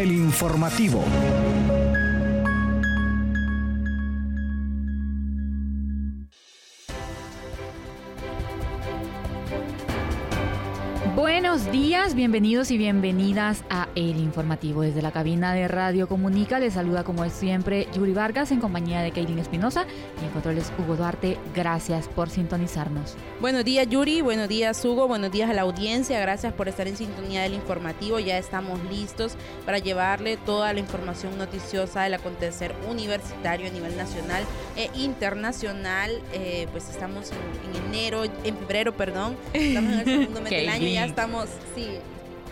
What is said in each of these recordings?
el informativo. Buenos días, bienvenidos y bienvenidas a El Informativo. Desde la cabina de Radio Comunica les saluda como es siempre Yuri Vargas en compañía de Kaylin Espinosa y en controles Hugo Duarte. Gracias por sintonizarnos. Buenos días Yuri, buenos días Hugo, buenos días a la audiencia. Gracias por estar en sintonía del informativo. Ya estamos listos para llevarle toda la información noticiosa del acontecer universitario a nivel nacional e internacional. Eh, pues estamos en, enero, en febrero, perdón. Estamos en el segundo mes del año. Ya estamos, sí,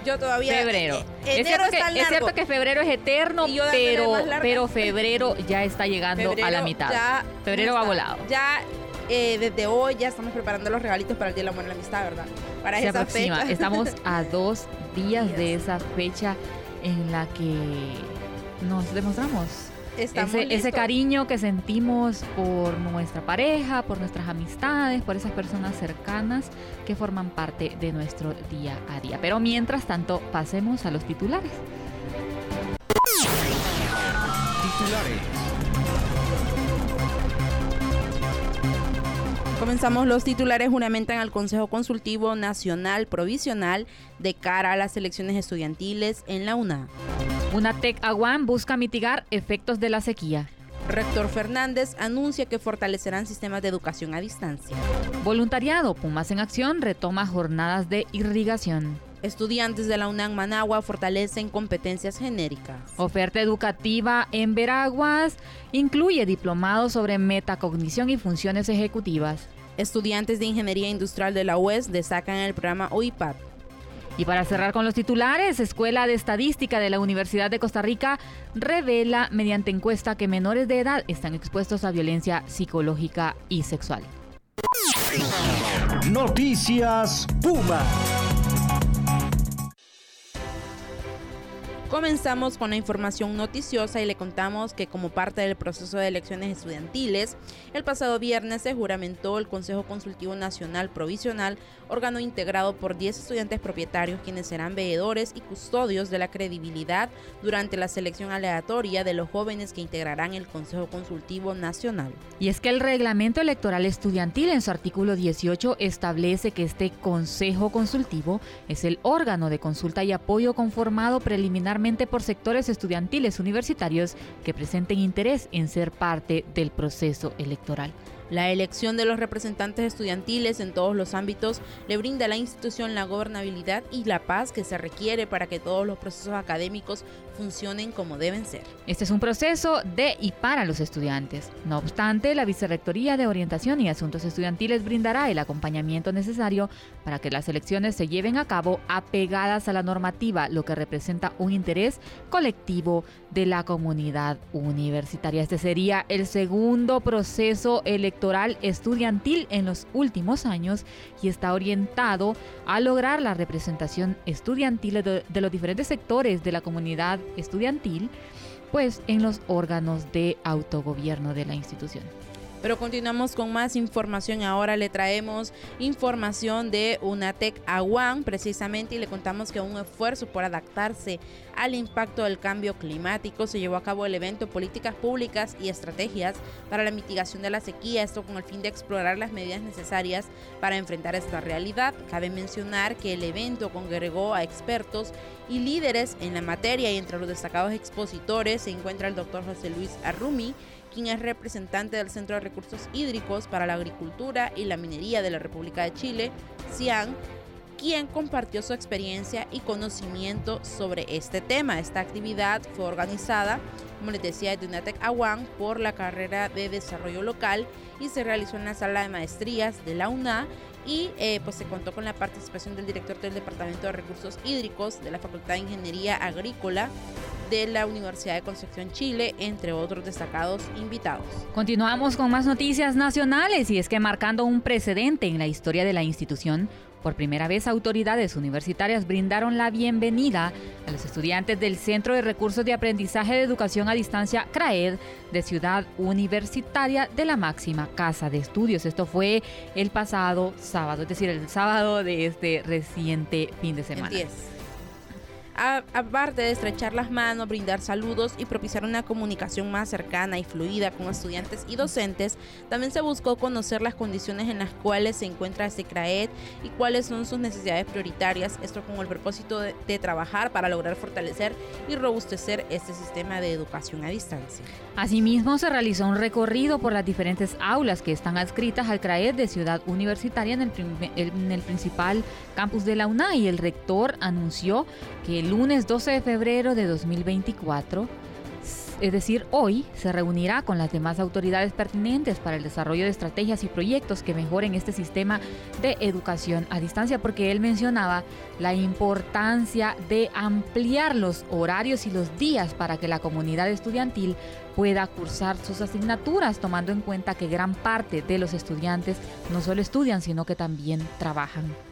yo todavía. Febrero. Eh, es, cierto que, es, cierto que, febrero es eterno, pero, pero febrero ya está llegando a la mitad. febrero va volado. Ya eh, desde hoy ya estamos preparando los regalitos para el Día del Amor y la Amistad, ¿verdad? Para esa fecha. Estamos a dos días de esa fecha en la que nos demostramos ese, cariño que sentimos por nuestra pareja, por nuestras amistades, por esas personas cercanas que forman parte de nuestro día a día. Pero mientras tanto, pasemos a los titulares. Titulares. Comenzamos los titulares juramentan al Consejo Consultivo Nacional Provisional de cara a las elecciones estudiantiles en la UNA. UNATEC Aguán busca mitigar efectos de la sequía. Rector Fernández anuncia que fortalecerán sistemas de educación a distancia. Voluntariado Pumas en Acción retoma jornadas de irrigación. Estudiantes de la UNAM Managua fortalecen competencias genéricas. Oferta educativa en Veraguas incluye diplomados sobre metacognición y funciones ejecutivas. Estudiantes de Ingeniería Industrial de la UES destacan el programa UIPAP. Y para cerrar con los titulares, Escuela de Estadística de la Universidad de Costa Rica revela mediante encuesta que menores de edad están expuestos a violencia psicológica y sexual. Noticias Puma. Comenzamos con la información noticiosa y le contamos que como parte del proceso de elecciones estudiantiles, el pasado viernes se juramentó el Consejo Consultivo Nacional Provisional, órgano integrado por 10 estudiantes propietarios quienes serán veedores y custodios de la credibilidad durante la selección aleatoria de los jóvenes que integrarán el Consejo Consultivo Nacional. Y es que el reglamento electoral estudiantil en su artículo 18 establece que este Consejo Consultivo es el órgano de consulta y apoyo conformado por sectores estudiantiles universitarios que presenten interés en ser parte del proceso electoral. La elección de los representantes estudiantiles en todos los ámbitos le brinda a la institución la gobernabilidad y la paz que se requiere para que todos los procesos académicos funcionen como deben ser. Este es un proceso de y para los estudiantes. No obstante, la Vicerrectoría de Orientación y Asuntos Estudiantiles brindará el acompañamiento necesario para que las elecciones se lleven a cabo apegadas a la normativa, lo que representa un interés colectivo de la comunidad universitaria. Este sería el segundo proceso electoral estudiantil en los últimos años y está orientado a lograr la representación estudiantil de, de los diferentes sectores de la comunidad estudiantil, pues en los órganos de autogobierno de la institución. Pero continuamos con más información. Ahora le traemos información de UNATEC Aguán, precisamente, y le contamos que un esfuerzo por adaptarse al impacto del cambio climático se llevó a cabo el evento Políticas Públicas y Estrategias para la Mitigación de la Sequía. Esto con el fin de explorar las medidas necesarias para enfrentar esta realidad. Cabe mencionar que el evento congregó a expertos y líderes en la materia y entre los destacados expositores se encuentra el doctor José Luis Arrumi quien es representante del Centro de Recursos Hídricos para la Agricultura y la Minería de la República de Chile, CIAN, quien compartió su experiencia y conocimiento sobre este tema. Esta actividad fue organizada, como les decía, de UNATEC Aguán por la carrera de Desarrollo Local y se realizó en la sala de maestrías de la UNA y eh, pues se contó con la participación del director del Departamento de Recursos Hídricos de la Facultad de Ingeniería Agrícola de la Universidad de Concepción Chile, entre otros destacados invitados. Continuamos con más noticias nacionales y es que marcando un precedente en la historia de la institución, por primera vez, autoridades universitarias brindaron la bienvenida a los estudiantes del Centro de Recursos de Aprendizaje de Educación a Distancia CRAED de Ciudad Universitaria de la Máxima Casa de Estudios. Esto fue el pasado sábado, es decir, el sábado de este reciente fin de semana. Aparte de estrechar las manos, brindar saludos y propiciar una comunicación más cercana y fluida con estudiantes y docentes, también se buscó conocer las condiciones en las cuales se encuentra este CRAED y cuáles son sus necesidades prioritarias, esto con el propósito de, trabajar para lograr fortalecer y robustecer este sistema de educación a distancia. Asimismo, se realizó un recorrido por las diferentes aulas que están adscritas al CRAED de Ciudad Universitaria en el, en el principal campus de la UNA y el rector anunció que el lunes 12 de febrero de 2024 es decir, hoy se reunirá con las demás autoridades pertinentes para el desarrollo de estrategias y proyectos que mejoren este sistema de educación a distancia, porque él mencionaba la importancia de ampliar los horarios y los días para que la comunidad estudiantil pueda cursar sus asignaturas, tomando en cuenta que gran parte de los estudiantes no solo estudian, sino que también trabajan.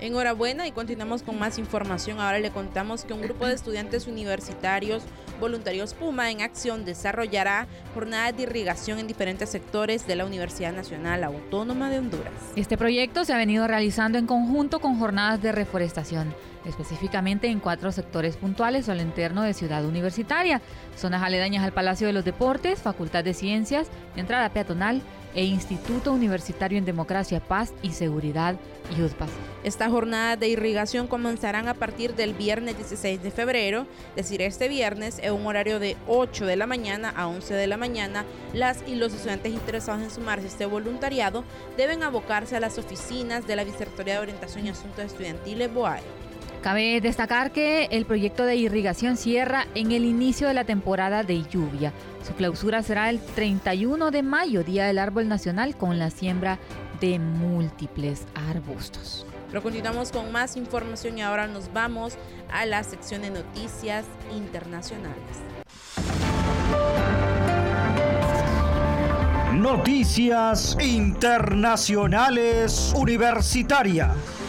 Enhorabuena y continuamos con más información. Ahora le contamos que un grupo de estudiantes universitarios voluntarios Puma en acción desarrollará jornadas de irrigación en diferentes sectores de la Universidad Nacional Autónoma de Honduras. Este proyecto se ha venido realizando en conjunto con jornadas de reforestación específicamente en cuatro sectores puntuales al interno de Ciudad Universitaria, zonas aledañas al Palacio de los Deportes, Facultad de Ciencias, entrada peatonal e Instituto Universitario en Democracia, Paz y Seguridad, UDPAS. Esta jornada de irrigación comenzarán a partir del viernes 16 de febrero, es decir, este viernes, en un horario de 8 de la mañana a 11 de la mañana. Las y los estudiantes interesados en sumarse a este voluntariado deben abocarse a las oficinas de la Vicerrectoría de Orientación y Asuntos Estudiantiles BOAE. Cabe destacar que el proyecto de irrigación cierra en el inicio de la temporada de lluvia. Su clausura será el 31 de mayo, Día del Árbol Nacional, con la siembra de múltiples arbustos. Pero continuamos con más información y ahora nos vamos a la sección de noticias internacionales. Noticias Internacionales Universitarias.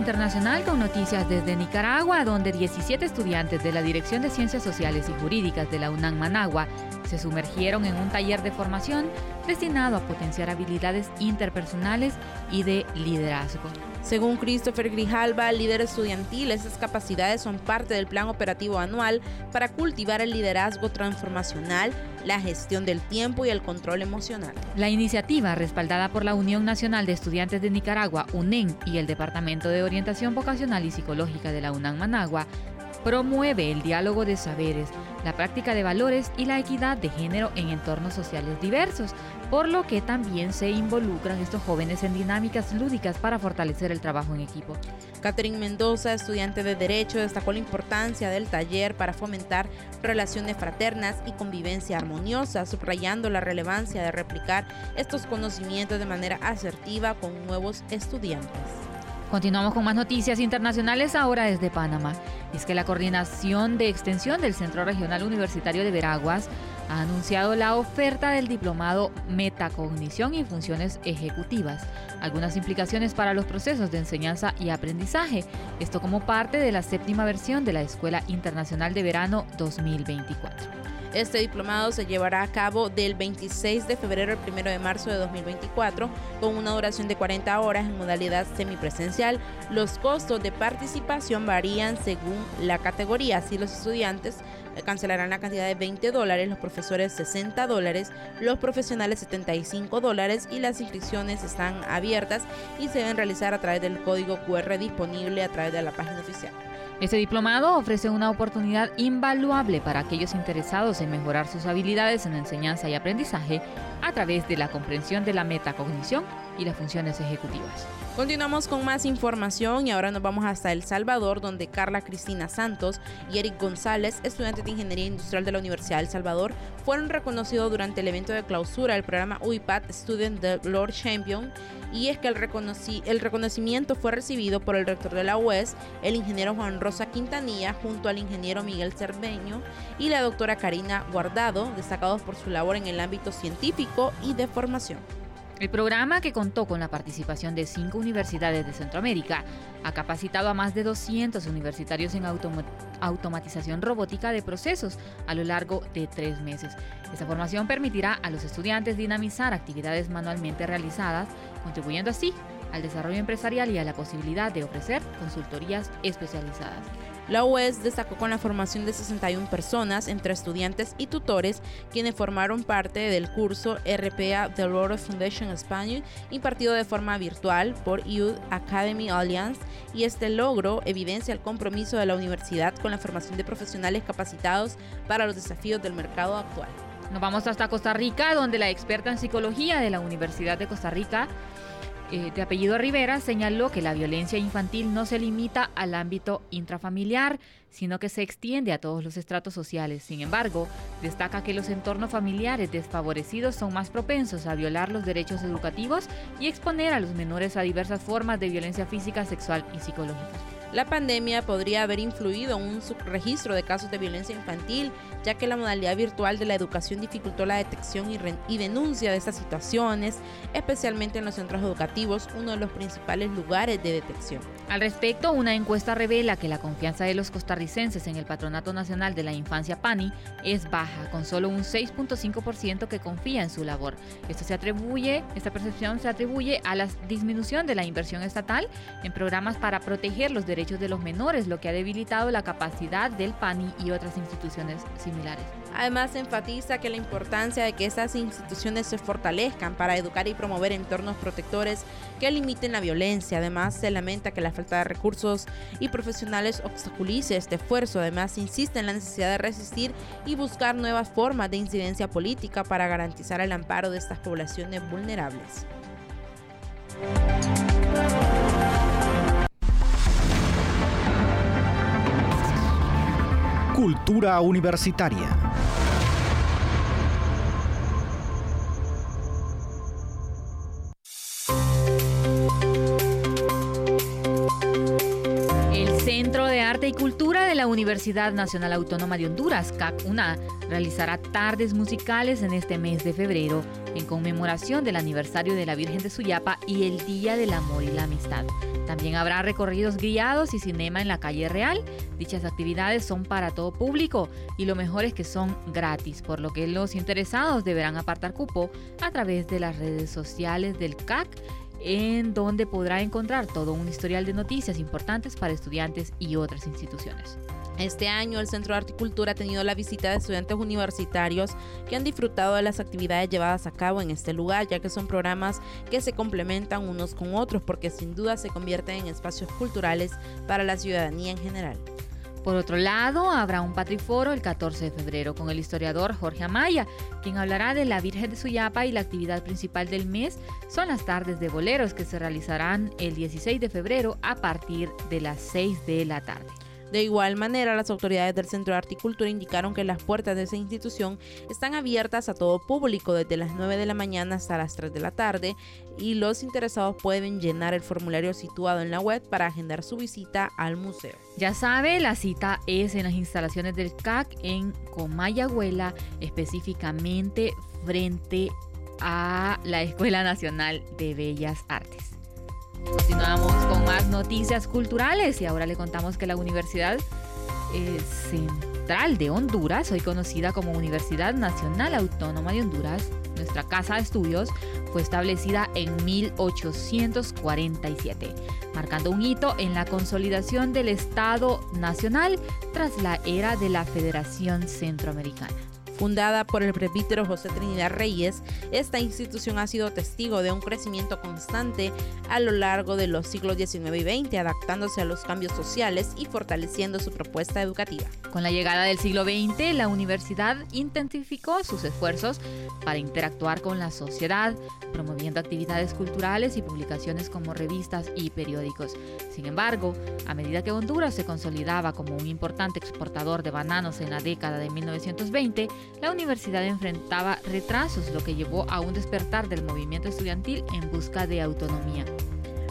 Internacional con noticias desde Nicaragua, donde 17 estudiantes de la Dirección de Ciencias Sociales y Jurídicas de la UNAM Managua se sumergieron en un taller de formación destinado a potenciar habilidades interpersonales y de liderazgo. Según Christopher Grijalba, líder estudiantil, esas capacidades son parte del plan operativo anual para cultivar el liderazgo transformacional, la gestión del tiempo y el control emocional. La iniciativa, respaldada por la Unión Nacional de Estudiantes de Nicaragua, UNEN, y el Departamento de Orientación Vocacional y Psicológica de la UNAM Managua, promueve el diálogo de saberes, la práctica de valores y la equidad de género en entornos sociales diversos, por lo que también se involucran estos jóvenes en dinámicas lúdicas para fortalecer el trabajo en equipo. Catherine Mendoza, estudiante de Derecho, destacó la importancia del taller para fomentar relaciones fraternas y convivencia armoniosa, subrayando la relevancia de replicar estos conocimientos de manera asertiva con nuevos estudiantes. Continuamos con más noticias internacionales ahora desde Panamá. Es que la Coordinación de Extensión del Centro Regional Universitario de Veraguas ha anunciado la oferta del diplomado Metacognición y Funciones Ejecutivas, algunas implicaciones para los procesos de enseñanza y aprendizaje, esto como parte de la séptima versión de la Escuela Internacional de Verano 2024. Este diplomado se llevará a cabo del 26 de febrero al 1 de marzo de 2024 con una duración de 40 horas en modalidad semipresencial. Los costos de participación varían según la categoría. Así los estudiantes cancelarán la cantidad de 20 dólares, los profesores 60 dólares, los profesionales 75 dólares y las inscripciones están abiertas y se deben realizar a través del código QR disponible a través de la página oficial. Este diplomado ofrece una oportunidad invaluable para aquellos interesados en mejorar sus habilidades en enseñanza y aprendizaje a través de la comprensión de la metacognición y las funciones ejecutivas. Continuamos con más información y ahora nos vamos hasta El Salvador, donde Carla Cristina Santos y Eric González, estudiantes de Ingeniería Industrial de la Universidad de Salvador, fueron reconocidos durante el evento de clausura del programa UIPAD Student Lord Champion. Y es que el, el reconocimiento fue recibido por el rector de la UES, el ingeniero Juan Rosa Quintanilla, junto al ingeniero Miguel Cerveño y la doctora Karina Guardado, destacados por su labor en el ámbito científico y de formación. El programa, que contó con la participación de cinco universidades de Centroamérica, ha capacitado a más de 200 universitarios en automatización robótica de procesos a lo largo de tres meses. Esta formación permitirá a los estudiantes dinamizar actividades manualmente realizadas, contribuyendo así al desarrollo empresarial y a la posibilidad de ofrecer consultorías especializadas. La UES destacó con la formación de 61 personas, entre estudiantes y tutores, quienes formaron parte del curso RPA The World Foundation Español, impartido de forma virtual por Youth Academy Alliance, y este logro evidencia el compromiso de la universidad con la formación de profesionales capacitados para los desafíos del mercado actual. Nos vamos hasta Costa Rica, donde la experta en psicología de la Universidad de Costa Rica, eh, de apellido Rivera señaló que la violencia infantil no se limita al ámbito intrafamiliar, sino que se extiende a todos los estratos sociales. Sin embargo, destaca que los entornos familiares desfavorecidos son más propensos a violar los derechos educativos y exponer a los menores a diversas formas de violencia física, sexual y psicológica. La pandemia podría haber influido en un subregistro de casos de violencia infantil, ya que la modalidad virtual de la educación dificultó la detección y, denuncia de estas situaciones, especialmente en los centros educativos, uno de los principales lugares de detección. Al respecto, una encuesta revela que la confianza de los costarricenses en el Patronato Nacional de la Infancia PANI es baja, con solo un 6.5% que confía en su labor. Esto se atribuye, esta percepción se atribuye a la disminución de la inversión estatal en programas para proteger los derechos derechos de los menores, lo que ha debilitado la capacidad del PANI y otras instituciones similares. Además, enfatiza que la importancia de que estas instituciones se fortalezcan para educar y promover entornos protectores que limiten la violencia. Además, se lamenta que la falta de recursos y profesionales obstaculice este esfuerzo. Además, insiste en la necesidad de resistir y buscar nuevas formas de incidencia política para garantizar el amparo de estas poblaciones vulnerables. Cultura Universitaria. La Universidad Nacional Autónoma de Honduras, CAC-UNA, realizará tardes musicales en este mes de febrero en conmemoración del aniversario de la Virgen de Suyapa y el Día del Amor y la Amistad. También habrá recorridos guiados y cinema en la calle real. Dichas actividades son para todo público y lo mejor es que son gratis, por lo que los interesados deberán apartar cupo a través de las redes sociales del CAC en donde podrá encontrar todo un historial de noticias importantes para estudiantes y otras instituciones. Este año el Centro de Arte y Cultura ha tenido la visita de estudiantes universitarios que han disfrutado de las actividades llevadas a cabo en este lugar, ya que son programas que se complementan unos con otros porque sin duda se convierten en espacios culturales para la ciudadanía en general. Por otro lado, habrá un patriforo el 14 de febrero con el historiador Jorge Amaya, quien hablará de la Virgen de Suyapa y la actividad principal del mes son las tardes de boleros que se realizarán el 16 de febrero a partir de las 6 de la tarde. De igual manera, las autoridades del Centro de Arte y Cultura indicaron que las puertas de esa institución están abiertas a todo público desde las 9 de la mañana hasta las 3 de la tarde y los interesados pueden llenar el formulario situado en la web para agendar su visita al museo. Ya sabe, la cita es en las instalaciones del CAC en Comayagüela, específicamente frente a la Escuela Nacional de Bellas Artes. Noticias culturales y ahora le contamos que la Universidad eh, Central de Honduras, hoy conocida como Universidad Nacional Autónoma de Honduras, nuestra casa de estudios, fue establecida en 1847, marcando un hito en la consolidación del Estado Nacional tras la era de la Federación Centroamericana. Fundada por el presbítero José Trinidad Reyes, esta institución ha sido testigo de un crecimiento constante a lo largo de los siglos XIX y XX, adaptándose a los cambios sociales y fortaleciendo su propuesta educativa. Con la llegada del siglo XX, la universidad intensificó sus esfuerzos para interactuar con la sociedad, promoviendo actividades culturales y publicaciones como revistas y periódicos. Sin embargo, a medida que Honduras se consolidaba como un importante exportador de bananos en la década de 1920, la universidad enfrentaba retrasos, lo que llevó a un despertar del movimiento estudiantil en busca de autonomía.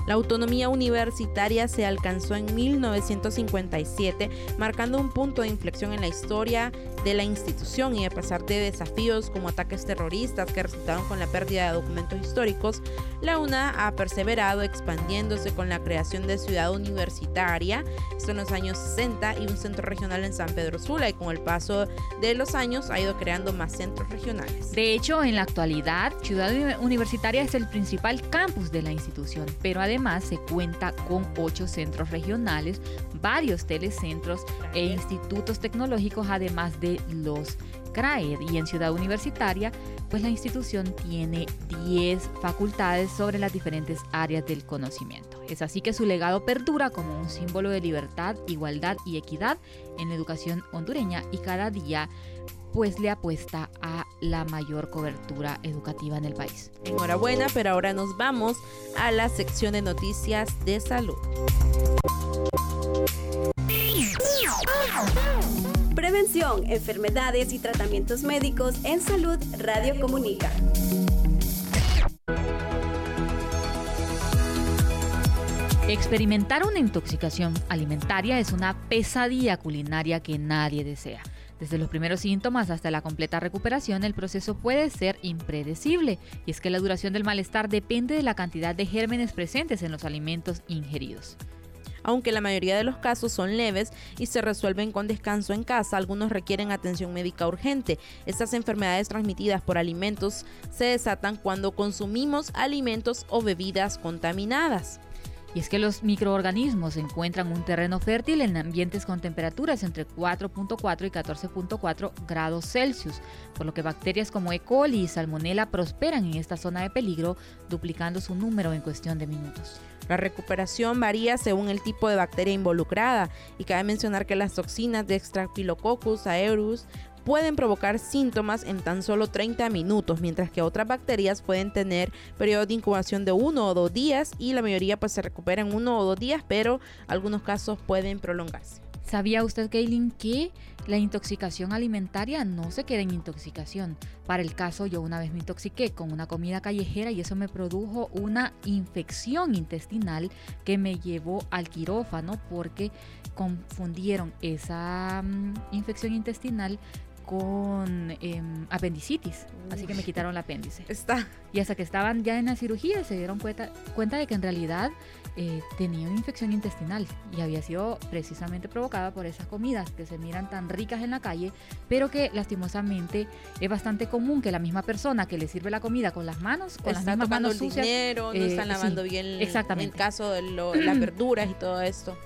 La autonomía universitaria se alcanzó en 1957, marcando un punto de inflexión en la historia de la institución y a pesar de desafíos como ataques terroristas que resultaron con la pérdida de documentos históricos, la UNA ha perseverado expandiéndose con la creación de Ciudad Universitaria, esto en los años 60, y un centro regional en San Pedro Sula y con el paso de los años ha ido creando más centros regionales. De hecho, en la actualidad, Ciudad Universitaria es el principal campus de la institución, pero además se cuenta con ocho centros regionales, varios telecentros e institutos tecnológicos, además de los CRAED. Y en Ciudad Universitaria, pues la institución tiene 10 facultades sobre las diferentes áreas del conocimiento. Es así que su legado perdura como un símbolo de libertad, igualdad y equidad en la educación hondureña y cada día pues le apuesta a la mayor cobertura educativa en el país. Enhorabuena, pero ahora nos vamos a la sección de noticias de salud. Prevención, enfermedades y tratamientos médicos en salud Radio Comunica. Experimentar una intoxicación alimentaria es una pesadilla culinaria que nadie desea. Desde los primeros síntomas hasta la completa recuperación, el proceso puede ser impredecible, y es que la duración del malestar depende de la cantidad de gérmenes presentes en los alimentos ingeridos. Aunque la mayoría de los casos son leves y se resuelven con descanso en casa, algunos requieren atención médica urgente. Estas enfermedades transmitidas por alimentos se desatan cuando consumimos alimentos o bebidas contaminadas. Y es que los microorganismos encuentran un terreno fértil en ambientes con temperaturas entre 4.4 y 14.4 grados Celsius, por lo que bacterias como E. coli y Salmonella prosperan en esta zona de peligro, duplicando su número en cuestión de minutos. La recuperación varía según el tipo de bacteria involucrada y cabe mencionar que las toxinas de Streptococcus aureus pueden provocar síntomas en tan solo 30 minutos, mientras que otras bacterias pueden tener periodos de incubación de uno o dos días y la mayoría pues se recupera en uno o dos días, pero algunos casos pueden prolongarse. ¿Sabía usted, Kaylin, que la intoxicación alimentaria no se queda en intoxicación? Para el caso, yo una vez me intoxiqué con una comida callejera y eso me produjo una infección intestinal que me llevó al quirófano porque confundieron esa mm, infección intestinal con em, apendicitis, así que me quitaron el apéndice. Está. Y hasta que estaban ya en la cirugía se dieron cuenta, cuenta de que en realidad eh, tenía una infección intestinal y había sido precisamente provocada por esas comidas que se miran tan ricas en la calle, pero que lastimosamente es bastante común que la misma persona que le sirve la comida con las manos, con las mismas manos sucias, dinero, no están eh, lavando bien exactamente. el caso de las verduras y todo esto.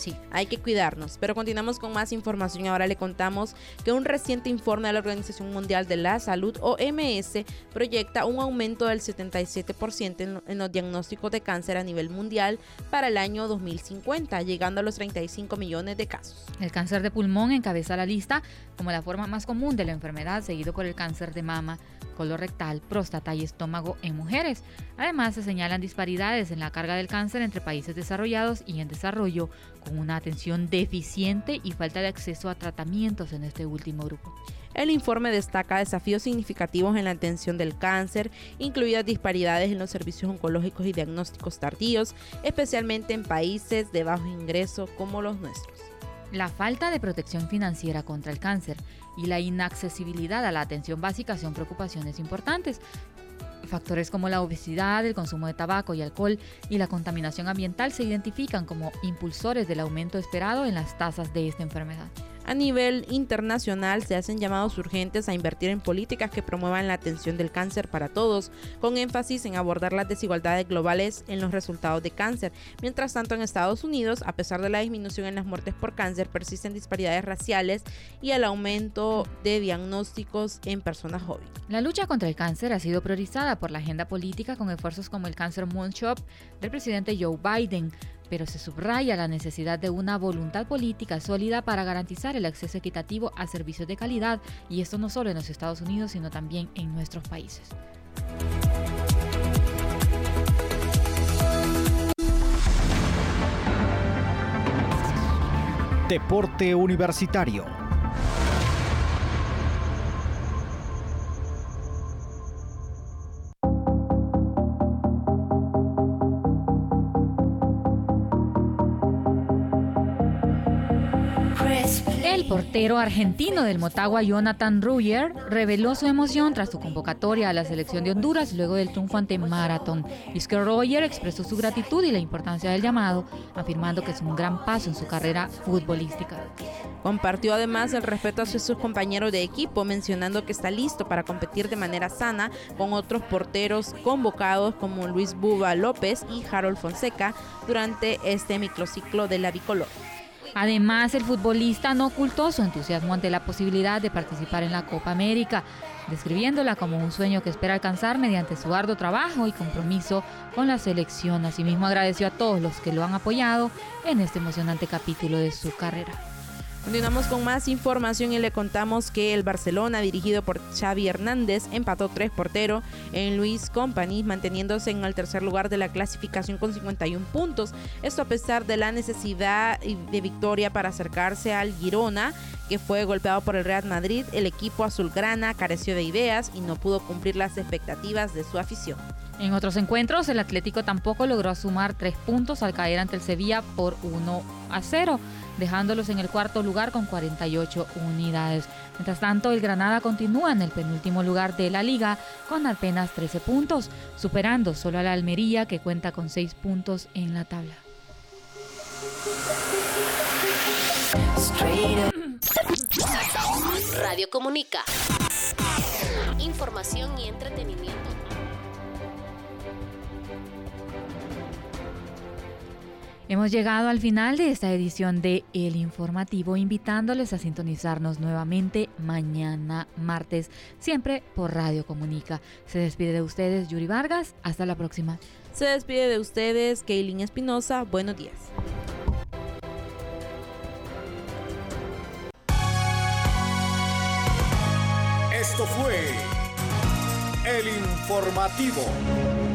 Sí, hay que cuidarnos. Pero continuamos con más información. Ahora le contamos que un reciente informe de la Organización Mundial de la Salud, OMS, proyecta un aumento del 77% en los diagnósticos de cáncer a nivel mundial para el año 2050, llegando a los 35 millones de casos. El cáncer de pulmón encabeza la lista como la forma más común de la enfermedad, seguido por el cáncer de mama, colorectal, próstata y estómago en mujeres. Además, se señalan disparidades en la carga del cáncer entre países desarrollados y en desarrollo, con una atención deficiente y falta de acceso a tratamientos en este último grupo. El informe destaca desafíos significativos en la atención del cáncer, incluidas disparidades en los servicios oncológicos y diagnósticos tardíos, especialmente en países de bajo ingreso como los nuestros. La falta de protección financiera contra el cáncer y la inaccesibilidad a la atención básica son preocupaciones importantes. Factores como la obesidad, el consumo de tabaco y alcohol y la contaminación ambiental se identifican como impulsores del aumento esperado en las tasas de esta enfermedad. A nivel internacional se hacen llamados urgentes a invertir en políticas que promuevan la atención del cáncer para todos, con énfasis en abordar las desigualdades globales en los resultados de cáncer. Mientras tanto, en Estados Unidos, a pesar de la disminución en las muertes por cáncer, persisten disparidades raciales y el aumento de diagnósticos en personas jóvenes. La lucha contra el cáncer ha sido priorizada por la agenda política con esfuerzos como el Cancer Moonshot del presidente Joe Biden pero se subraya la necesidad de una voluntad política sólida para garantizar el acceso equitativo a servicios de calidad, y esto no solo en los Estados Unidos, sino también en nuestros países. Deporte Universitario portero argentino del Motagua, Jonathan Ruyer, reveló su emoción tras su convocatoria a la selección de Honduras luego del triunfo ante Marathon. Que Ruyer expresó su gratitud y la importancia del llamado, afirmando que es un gran paso en su carrera futbolística. Compartió además el respeto hacia sus compañeros de equipo, mencionando que está listo para competir de manera sana con otros porteros convocados como Luis Buba López y Harold Fonseca durante este microciclo de la bicolor. Además, el futbolista no ocultó su entusiasmo ante la posibilidad de participar en la Copa América, describiéndola como un sueño que espera alcanzar mediante su arduo trabajo y compromiso con la selección. Asimismo, agradeció a todos los que lo han apoyado en este emocionante capítulo de su carrera. Continuamos con más información y le contamos que el Barcelona, dirigido por Xavi Hernández, empató 3 portero en Luis Company, manteniéndose en el tercer lugar de la clasificación con 51 puntos. Esto a pesar de la necesidad de victoria para acercarse al Girona, que fue golpeado por el Real Madrid. El equipo azulgrana careció de ideas y no pudo cumplir las expectativas de su afición. En otros encuentros, el Atlético tampoco logró sumar tres puntos al caer ante el Sevilla por 1 a 0 dejándolos en el cuarto lugar con 48 unidades. Mientras tanto, el Granada continúa en el penúltimo lugar de la liga con apenas 13 puntos, superando solo a la Almería que cuenta con 6 puntos en la tabla. Radio Comunica. Información y entretenimiento. Hemos llegado al final de esta edición de El Informativo, invitándoles a sintonizarnos nuevamente mañana martes, siempre por Radio Comunica. Se despide de ustedes Yuri Vargas, hasta la próxima. Se despide de ustedes Kaylin Espinosa, buenos días. Esto fue El Informativo.